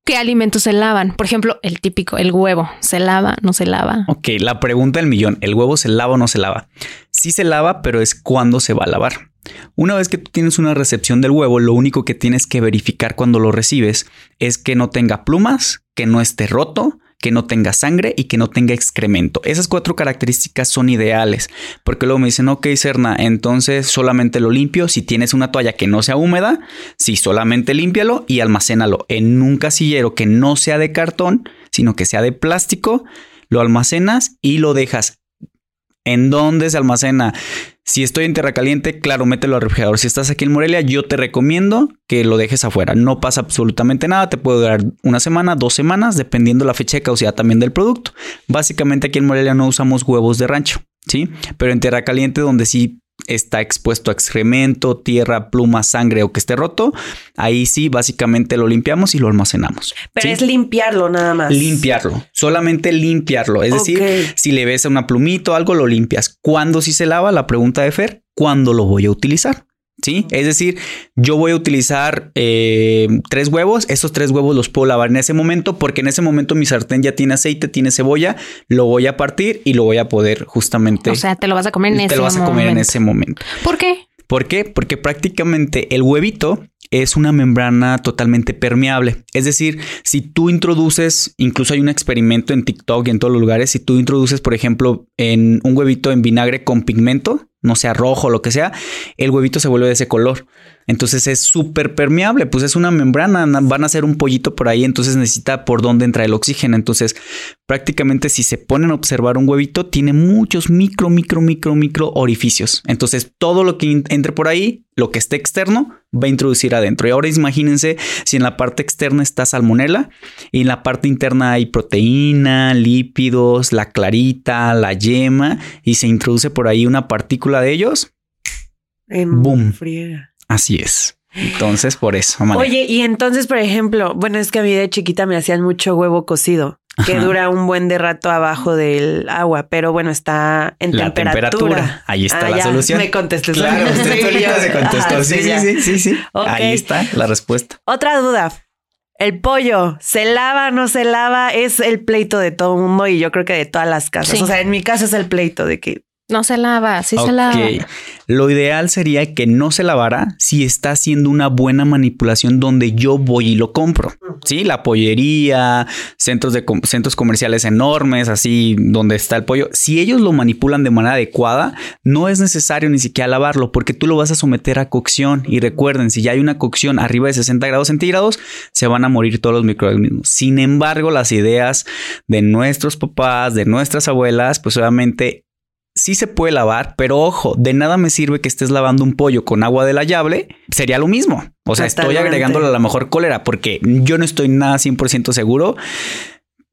¿Qué alimentos se lavan? Por ejemplo, el típico, el huevo. ¿Se lava? ¿No se lava? Ok, la pregunta del millón. ¿El huevo se lava o no se lava? Sí se lava, pero es cuándo se va a lavar. Una vez que tú tienes una recepción del huevo, lo único que tienes que verificar cuando lo recibes es que no tenga plumas, que no esté roto, que no tenga sangre y que no tenga excremento. Esas cuatro características son ideales, porque luego me dicen, ok, Serna, entonces solamente lo limpio. Si tienes una toalla que no sea húmeda, sí, solamente límpialo y almacénalo en un casillero que no sea de cartón, sino que sea de plástico. Lo almacenas y lo dejas. ¿En dónde se almacena? Si estoy en Tierra Caliente, claro, mételo al refrigerador. Si estás aquí en Morelia, yo te recomiendo que lo dejes afuera. No pasa absolutamente nada. Te puede durar una semana, dos semanas, dependiendo la fecha de caducidad también del producto. Básicamente aquí en Morelia no usamos huevos de rancho, ¿sí? Pero en Tierra Caliente, donde sí está expuesto a excremento, tierra, pluma, sangre o que esté roto, ahí sí básicamente lo limpiamos y lo almacenamos. Pero ¿sí? es limpiarlo nada más. Limpiarlo, solamente limpiarlo. Es decir, si le ves a una plumita o algo, lo limpias. ¿Cuándo sí se lava? La pregunta de Fer, ¿cuándo lo voy a utilizar? Sí, es decir, yo voy a utilizar eh, tres huevos. Esos tres huevos los puedo lavar en ese momento porque en ese momento mi sartén ya tiene aceite, tiene cebolla. Lo voy a partir y lo voy a poder justamente. O sea, te lo vas a comer en te ese lo vas a comer en momento. ese momento. ¿Por qué? ¿Por qué? Porque prácticamente el huevito es una membrana totalmente permeable. Es decir, si tú introduces, incluso hay un experimento en TikTok y en todos los lugares, si tú introduces, por ejemplo, en un huevito en vinagre con pigmento, no sea rojo lo que sea, el huevito se vuelve de ese color. Entonces es súper permeable, pues es una membrana, na- van a hacer un pollito por ahí, entonces necesita por dónde entra el oxígeno. Entonces prácticamente si se ponen a observar un huevito, tiene muchos micro, micro, micro, micro orificios. Entonces todo lo que entre por ahí, lo que esté externo, va a introducir adentro. Y ahora imagínense si en la parte externa está salmonela y en la parte interna hay proteína, lípidos, la clarita, la yema y se introduce por ahí una partícula de ellos. En Boom. friega. Así es. Entonces, por eso. Oye, y entonces, por ejemplo, bueno, es que a mí de chiquita me hacían mucho huevo cocido. que dura un buen de rato abajo del agua, pero bueno, está en La temperatura. temperatura. Ahí está Ah, la ya, solución. Me contesté. Claro, [LAUGHS] usted solita se contestó. Ajá, sí, sí, sí, sí, sí. Ahí está la respuesta. Otra duda. El pollo, ¿se lava, no se lava? Es el pleito de todo el mundo y yo creo que de todas las casas. Sí. O sea, en mi casa es el pleito de que No se lava, sí se lava. Lo ideal sería que no se lavara si está haciendo una buena manipulación donde yo voy y lo compro. Sí, la pollería, centros de centros comerciales enormes, así donde está el pollo. Si ellos lo manipulan de manera adecuada, no es necesario ni siquiera lavarlo porque tú lo vas a someter a cocción. Y recuerden, si ya hay una cocción arriba de 60 grados centígrados, se van a morir todos los microorganismos. Sin embargo, las ideas de nuestros papás, de nuestras abuelas, pues obviamente sí se puede lavar, pero ojo, de nada me sirve que estés lavando un pollo con agua de la llave, sería lo mismo. O sea, estoy agregándole a la mejor cólera porque yo no estoy nada 100% seguro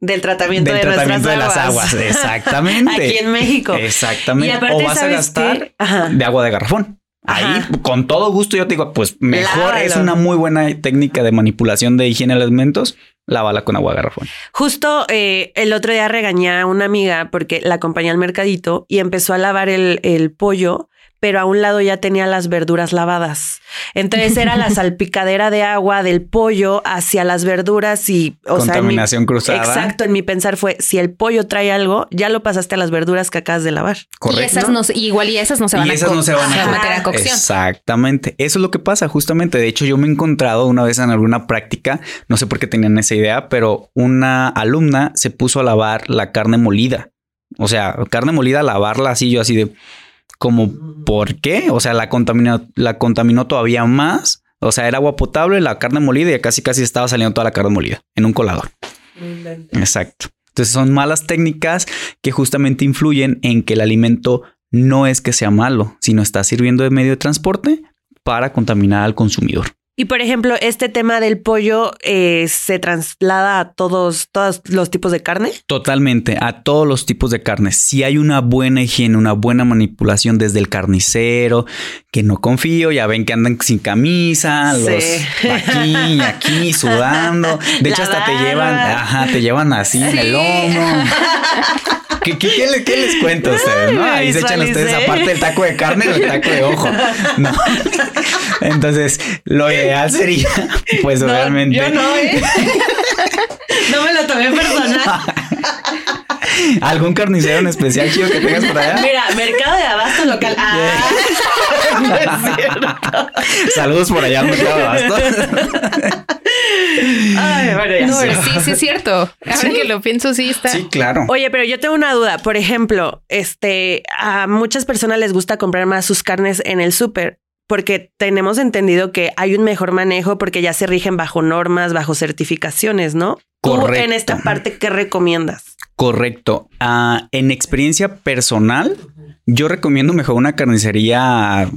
del tratamiento, del de, tratamiento de nuestras las aguas. [LAUGHS] Exactamente. Aquí en México. Exactamente. O vas a ¿sabes gastar de agua de garrafón. Ahí, Ajá. con todo gusto, yo te digo, pues mejor Lávalo. es una muy buena técnica de manipulación de higiene de alimentos. Lávala con agua garrafón. Justo eh, el otro día regañé a una amiga porque la acompañé al mercadito y empezó a lavar el, el pollo, pero a un lado ya tenía las verduras lavadas. Entonces era la [LAUGHS] salpicadera de agua del pollo hacia las verduras y, o sea, en mi- Contaminación cruzada. Exacto, en mi pensar fue, si el pollo trae algo, ya lo pasaste a las verduras que acabas de lavar. Correcto. Y esas no, se- igual y esas no se van y a esas no se van a, meter a cocción. Exactamente. Eso es lo que pasa justamente. De hecho, yo me he encontrado una vez en alguna práctica, no sé por qué tenían esa idea, pero una alumna se puso a lavar la carne molida. O sea, carne molida, lavarla así, yo así de como, ¿por qué? O sea, la contaminó, la contaminó todavía más. O sea, era agua potable, la carne molida y casi casi estaba saliendo toda la carne molida en un colador. Exacto. Entonces son malas técnicas que justamente influyen en que el alimento no es que sea malo, sino está sirviendo de medio de transporte para contaminar al consumidor. Y por ejemplo, este tema del pollo eh, se traslada a todos, todos los tipos de carne. Totalmente, a todos los tipos de carnes. Si hay una buena higiene, una buena manipulación desde el carnicero, que no confío, ya ven que andan sin camisa, Sí. los aquí y aquí [LAUGHS] sudando. De hecho, La hasta te llevan, ajá, te llevan así en el lomo. [LAUGHS] ¿Qué, qué, qué le- qué les cuento a ustedes? Ahí se echan ustedes aparte el taco de carne o el taco de ojo. No. Entonces, lo ideal sería, pues No, yo no, ¿eh? [LAUGHS] no me lo tomé personal. [LAUGHS] ¿Algún carnicero en [LAUGHS] especial chido que tengas por allá? Mira, mercado de abasto local. Ah, [LAUGHS] no es cierto. Saludos por allá al mercado de abasto. [LAUGHS] Ay, bueno, ya No, sí, sí es cierto. Ahora que lo pienso, sí está. Sí, claro. Oye, pero yo tengo una duda. Por ejemplo, este, a muchas personas les gusta comprar más sus carnes en el súper porque tenemos entendido que hay un mejor manejo porque ya se rigen bajo normas, bajo certificaciones, ¿no? Tú Correcto. en esta parte, ¿qué recomiendas? Correcto. Ah, en experiencia personal, yo recomiendo mejor una carnicería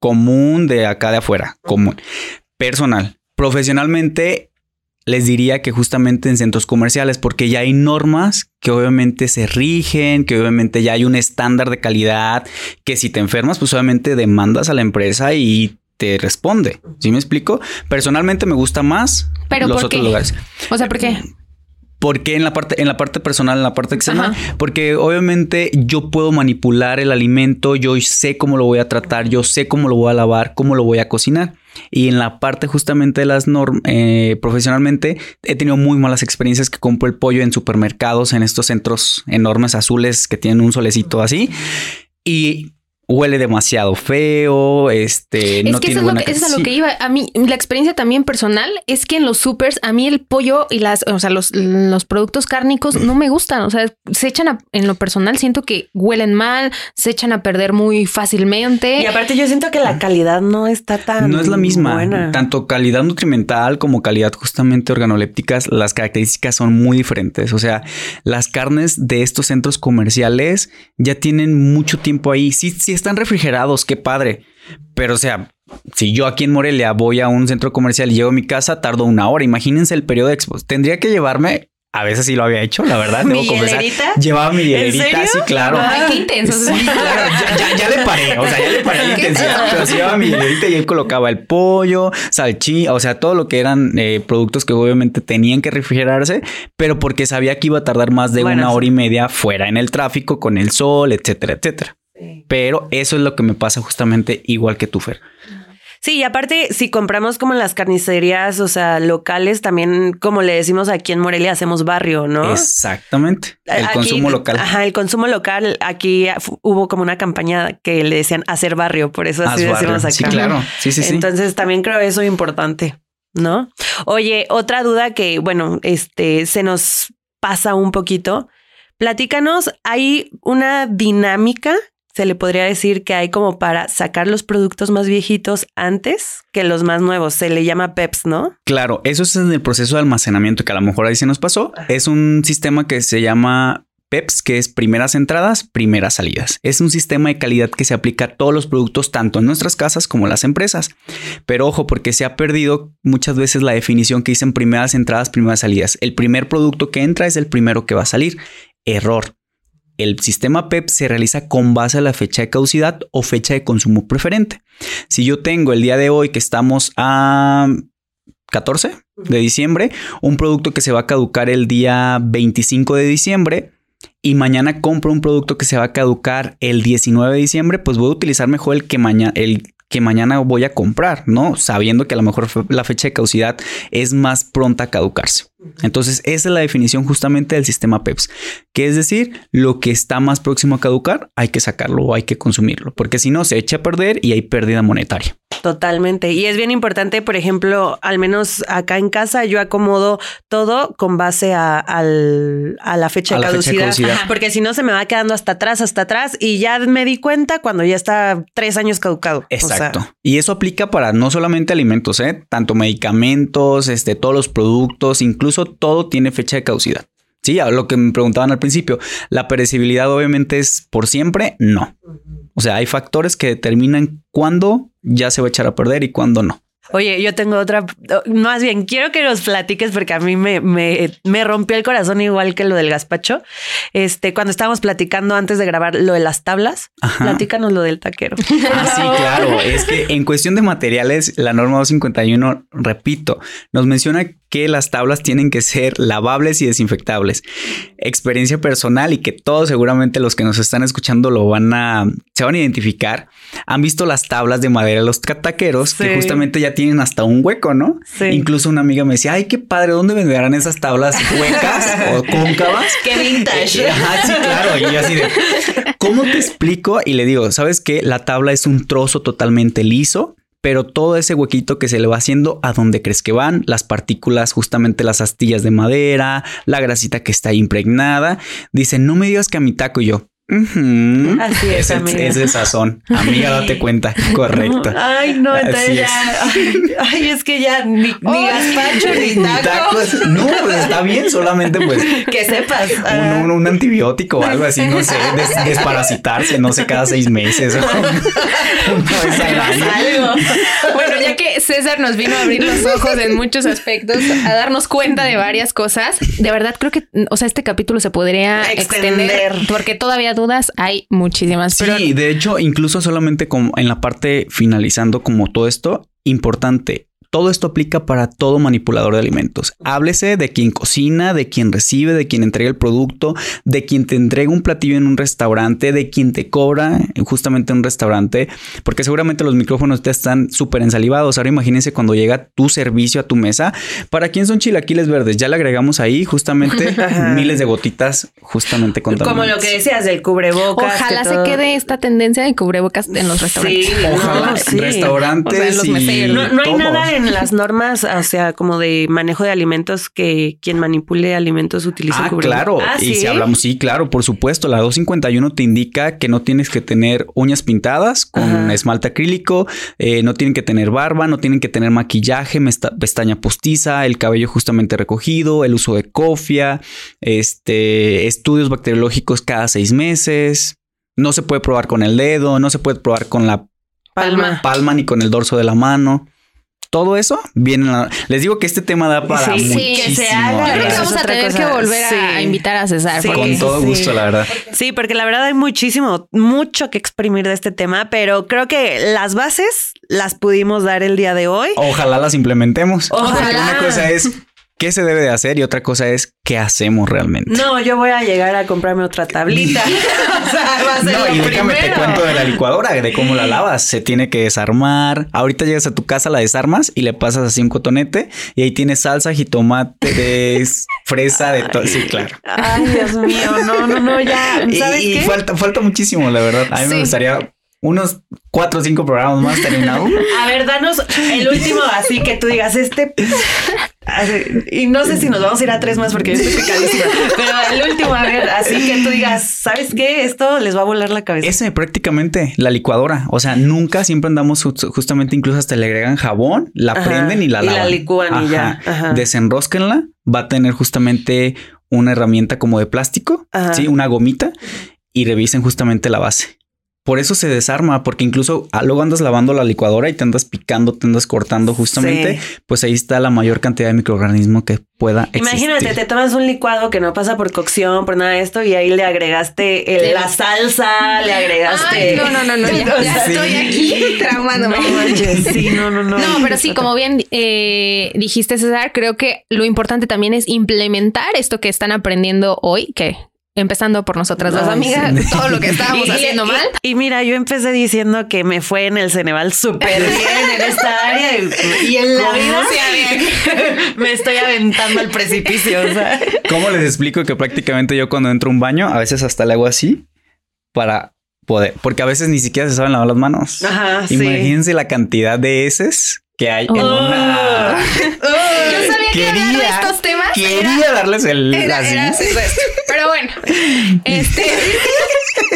común de acá de afuera, común. Personal. Profesionalmente, les diría que justamente en centros comerciales, porque ya hay normas que obviamente se rigen, que obviamente ya hay un estándar de calidad, que si te enfermas, pues obviamente demandas a la empresa y te responde. ¿Sí me explico? Personalmente me gusta más Pero los ¿por otros qué? lugares. O sea, ¿por qué? Porque en la parte, en la parte personal, en la parte externa, Ajá. porque obviamente yo puedo manipular el alimento, yo sé cómo lo voy a tratar, yo sé cómo lo voy a lavar, cómo lo voy a cocinar. Y en la parte justamente de las normas, profesionalmente, he tenido muy malas experiencias que compro el pollo en supermercados, en estos centros enormes azules que tienen un solecito así. Y huele demasiado feo, este, Es no que tiene eso es, lo buena que, eso es a lo que iba. A mí, la experiencia también personal es que en los supers, a mí el pollo y las, o sea, los, los productos cárnicos no me gustan. O sea, se echan a- en lo personal, siento que huelen mal, se echan a perder muy fácilmente. Y aparte yo siento que la calidad no está tan No es la misma. buena. Tanto calidad nutrimental como calidad justamente organolépticas, las características son muy diferentes. O sea, las carnes de estos centros comerciales ya tienen mucho tiempo ahí. Sí, sí están refrigerados, qué padre. Pero o sea, si yo aquí en Morelia voy a un centro comercial y llego a mi casa, tardo una hora. Imagínense el periodo de exposición. Tendría que llevarme a veces sí lo había hecho, la verdad, [LAUGHS] debo confesar. Llevaba mi hielerita, sí, claro. Ay, qué intenso. Sí, claro, ya, ya, le paré, o sea, ya le paré la [LAUGHS] intensidad, pero sí llevaba mi hielerita y él colocaba el pollo, salchí, o sea, todo lo que eran eh, productos que obviamente tenían que refrigerarse, pero porque sabía que iba a tardar más de una hora y media fuera en el tráfico, con el sol, etcétera, etcétera. Pero eso es lo que me pasa justamente igual que tú, Fer. Sí, y aparte, si compramos como en las carnicerías, o sea, locales, también, como le decimos aquí en Morelia, hacemos barrio, ¿no? Exactamente. El consumo local. Ajá, el consumo local. Aquí hubo como una campaña que le decían hacer barrio, por eso así decimos acá. Sí, claro. Sí, sí, sí. Entonces también creo eso importante, ¿no? Oye, otra duda que, bueno, este se nos pasa un poquito. Platícanos, hay una dinámica se le podría decir que hay como para sacar los productos más viejitos antes que los más nuevos. Se le llama PEPS, ¿no? Claro, eso es en el proceso de almacenamiento que a lo mejor ahí se nos pasó. Es un sistema que se llama PEPS, que es primeras entradas, primeras salidas. Es un sistema de calidad que se aplica a todos los productos, tanto en nuestras casas como en las empresas. Pero ojo, porque se ha perdido muchas veces la definición que dicen primeras entradas, primeras salidas. El primer producto que entra es el primero que va a salir. Error el sistema PEP se realiza con base a la fecha de caducidad o fecha de consumo preferente. Si yo tengo el día de hoy que estamos a 14 de diciembre, un producto que se va a caducar el día 25 de diciembre y mañana compro un producto que se va a caducar el 19 de diciembre, pues voy a utilizar mejor el que mañana el que mañana voy a comprar, ¿no? Sabiendo que a lo mejor la fecha de caducidad es más pronta a caducarse. Entonces, esa es la definición justamente del sistema PEPS, que es decir, lo que está más próximo a caducar, hay que sacarlo o hay que consumirlo, porque si no, se echa a perder y hay pérdida monetaria. Totalmente. Y es bien importante, por ejemplo, al menos acá en casa, yo acomodo todo con base a, la fecha, de, caducidad, porque si no se me va quedando hasta atrás, hasta atrás y ya me di cuenta cuando ya está tres años caducado. Exacto. y eso aplica para no solamente alimentos, ¿eh? tanto medicamentos, este, todos los productos, incluso todo tiene fecha de caducidad. Sí, lo que me preguntaban al principio, ¿la perecibilidad obviamente es por siempre? No. O sea, hay factores que determinan cuándo ya se va a echar a perder y cuándo no. Oye, yo tengo otra, más bien, quiero que nos platiques porque a mí me, me, me, rompió el corazón igual que lo del gazpacho. Este, cuando estábamos platicando antes de grabar lo de las tablas, platícanos lo del taquero. Ah, sí, claro. Es que en cuestión de materiales, la norma 251, repito, nos menciona que las tablas tienen que ser lavables y desinfectables. Experiencia personal y que todos seguramente los que nos están escuchando lo van a, se van a identificar. Han visto las tablas de madera de los cataqueros que justamente ya tienen hasta un hueco, ¿no? Incluso una amiga me decía, ay, qué padre, ¿dónde venderán esas tablas huecas [LAUGHS] o cóncavas? Qué vintage. Ajá, sí, claro. Y yo así de, ¿cómo te explico? Y le digo, ¿sabes qué? La tabla es un trozo totalmente liso pero todo ese huequito que se le va haciendo a donde crees que van, las partículas, justamente las astillas de madera, la grasita que está impregnada. Dice, no me digas que a mi taco yo. Así es, es, el sazón. Amiga, date cuenta. [LAUGHS] Correcto. Ay, no, entonces ya. Ay, es que ya ni, ni gazpacho ni tacos. No, pues está bien, solamente pues. Que sepas. Un, un, antibiótico o algo así, no sé, [LAUGHS] desparasitarse, no sé, cada seis meses. [LAUGHS] algo. Bueno, ya que César nos vino a abrir los ojos en muchos aspectos, a darnos cuenta de varias cosas, de verdad creo que, o sea, este capítulo se podría extender porque todavía dudas, hay muchísimas. Sí, de hecho, incluso solamente como en la parte finalizando como todo esto, importante, todo esto aplica para todo manipulador de alimentos. Háblese de quien cocina, de quien recibe, de quien entrega el producto, de quien te entrega un platillo en un restaurante, de quien te cobra justamente en un restaurante, porque seguramente los micrófonos te están súper ensalivados. Ahora imagínense cuando llega tu servicio a tu mesa. ¿Para quién son chilaquiles verdes? Ya le agregamos ahí justamente [LAUGHS] miles de gotitas justamente con Como lo que decías del cubrebocas. Ojalá se quede esta tendencia de cubrebocas en los restaurantes. Sí, Ojalá. Restaurantes. no, hay nada en las normas, o sea, como de manejo de alimentos, que quien manipule alimentos utilice ah, Claro, ah, y si hablamos, sí, claro, por supuesto. La 251 te indica que no tienes que tener uñas pintadas con esmalte acrílico, eh, no tienen que tener barba, no tienen que tener maquillaje, pestaña postiza, el cabello justamente recogido, el uso de cofia, este, estudios bacteriológicos cada seis meses. No se puede probar con el dedo, no se puede probar con la palma, palma ni con el dorso de la mano todo eso viene. Les digo que este tema da para muchísimo. que se haga. Creo que vamos a tener que volver a invitar a César. Con todo gusto, la verdad. Sí, porque la verdad hay muchísimo, mucho que exprimir de este tema, pero creo que las bases las pudimos dar el día de hoy. Ojalá las implementemos. Ojalá. Porque una cosa es qué se debe de hacer y otra cosa es qué hacemos realmente. No, yo voy a llegar a comprarme otra tablita. [LAUGHS] [LAUGHS] o sea, va a ser no, y déjame te cuento de la licuadora, de cómo la lavas. Se tiene que desarmar. Ahorita llegas a tu casa, la desarmas y le pasas así un cotonete y ahí tienes salsa, jitomate, [LAUGHS] fresa, de todo. Sí, claro. Ay, Dios mío, no, no, no, ya. ¿Sabes y, falta, falta muchísimo, la verdad. A mí me gustaría unos cuatro o cinco programas más terminado. [LAUGHS] A ver, danos el último así que tú digas este. Y no sé si nos vamos a ir a tres más porque yo estoy picadísima. Pero el último, a ver, así que tú digas, ¿sabes qué? Esto les va a volar la cabeza. Ese prácticamente, la licuadora. O sea, nunca siempre andamos justamente, incluso hasta le agregan jabón, la prenden y la lavan. Y la licúan y ya. Desenrosquenla. Va a tener justamente una herramienta como de plástico, sí, una gomita y revisen justamente la base por eso se desarma, porque incluso ah, luego andas lavando la licuadora y te andas picando, te andas cortando justamente, pues ahí está la mayor cantidad de microorganismos que pueda existir. Imagínate, te tomas un licuado que no pasa por cocción, por nada de esto, y ahí le agregaste la salsa, le agregaste... no, no, no, no, ya, estoy aquí traumándome. No sí, no, no, no. No, pero sí, como bien eh, dijiste, César, creo que lo importante también es implementar esto que están aprendiendo hoy, que empezando por nosotras dos amigas, todo lo que estábamos [LAUGHS] haciendo mal. Y, mira, yo empecé diciendo que me fue en el Ceneval súper bien en esta área y, [LAUGHS] en la vida [LAUGHS] me estoy aventando al precipicio. ¿Cómo les explico que prácticamente yo cuando entro a un baño, a veces hasta le hago así para poder, porque a veces ni siquiera se saben lavar las manos. Ajá, Imagínense la cantidad de heces que hay en oh. una. Yo sabía que quería, estos temas. Quería darles el. Pero bueno, [LAUGHS] este.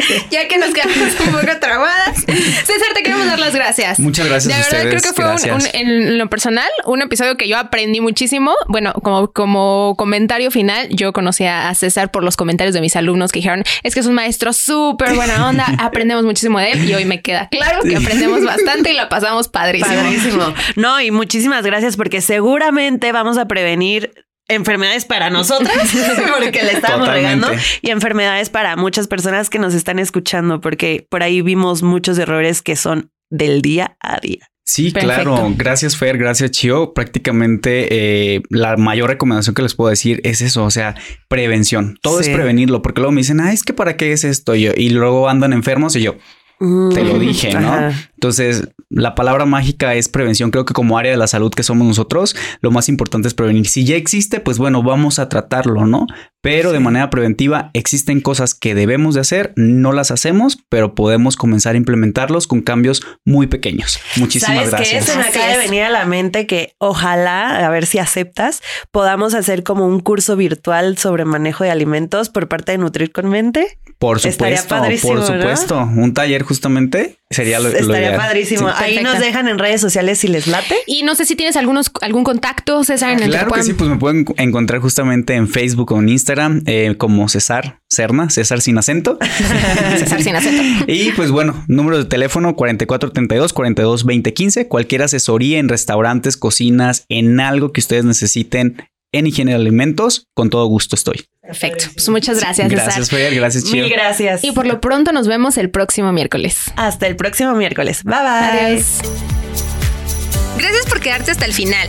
[LAUGHS] ya que nos quedamos un poco trabadas. César, te queremos dar las gracias. Muchas gracias. De verdad, creo que fue un, en lo personal un episodio que yo aprendí muchísimo. Bueno, como, como comentario final, yo conocí a César por los comentarios de mis alumnos que dijeron: es que es un maestro súper buena onda, [LAUGHS] aprendemos muchísimo de él y hoy me queda claro que aprendemos bastante y la pasamos padrísimo. Padrísimo. No, y muchísimas gracias porque seguramente vamos a prevenir enfermedades para nosotras, [LAUGHS] porque le estábamos regando, y enfermedades para muchas personas que nos están escuchando, porque por ahí vimos muchos errores que son del día a día. Sí, claro. Gracias, Fer. Gracias, Chio. Prácticamente eh, la mayor recomendación que les puedo decir es eso, o sea, prevención. Todo es prevenirlo, porque luego me dicen, ah, es que para qué es esto, y, y luego andan enfermos y yo, te lo dije, ¿no? Entonces, la palabra mágica es prevención. Creo que como área de la salud que somos nosotros, lo más importante es prevenir. Si ya existe, pues bueno, vamos a tratarlo, ¿no? Pero de manera preventiva existen cosas que debemos de hacer, no las hacemos, pero podemos comenzar a implementarlos con cambios muy pequeños. Muchísimas gracias. Que eso me acaba de venir a la mente que ojalá, a ver si aceptas, podamos hacer como un curso virtual sobre manejo de alimentos por parte de Nutrir con Mente. Por supuesto, por supuesto. Un taller justamente sería lo, Estaría padrísimo. Ahí nos dejan en redes sociales si les late. Y no sé si tienes algunos algún contacto, César, en el Claro que, sí, pues me pueden encontrar justamente en Facebook o en Instagram eh, como César Cerna, César sin acento. [LAUGHS] César sin acento. [LAUGHS] Y pues bueno, número de teléfono 4432 42 Cualquier asesoría en restaurantes, cocinas, en algo que ustedes necesiten en higiene de alimentos, con todo gusto estoy. Perfecto. Pues muchas gracias. Gracias, Fer. Gracias, Chio. Mil gracias. Y por lo pronto nos vemos el próximo miércoles. Hasta el próximo miércoles. Bye bye. Adiós. Gracias por quedarte hasta el final.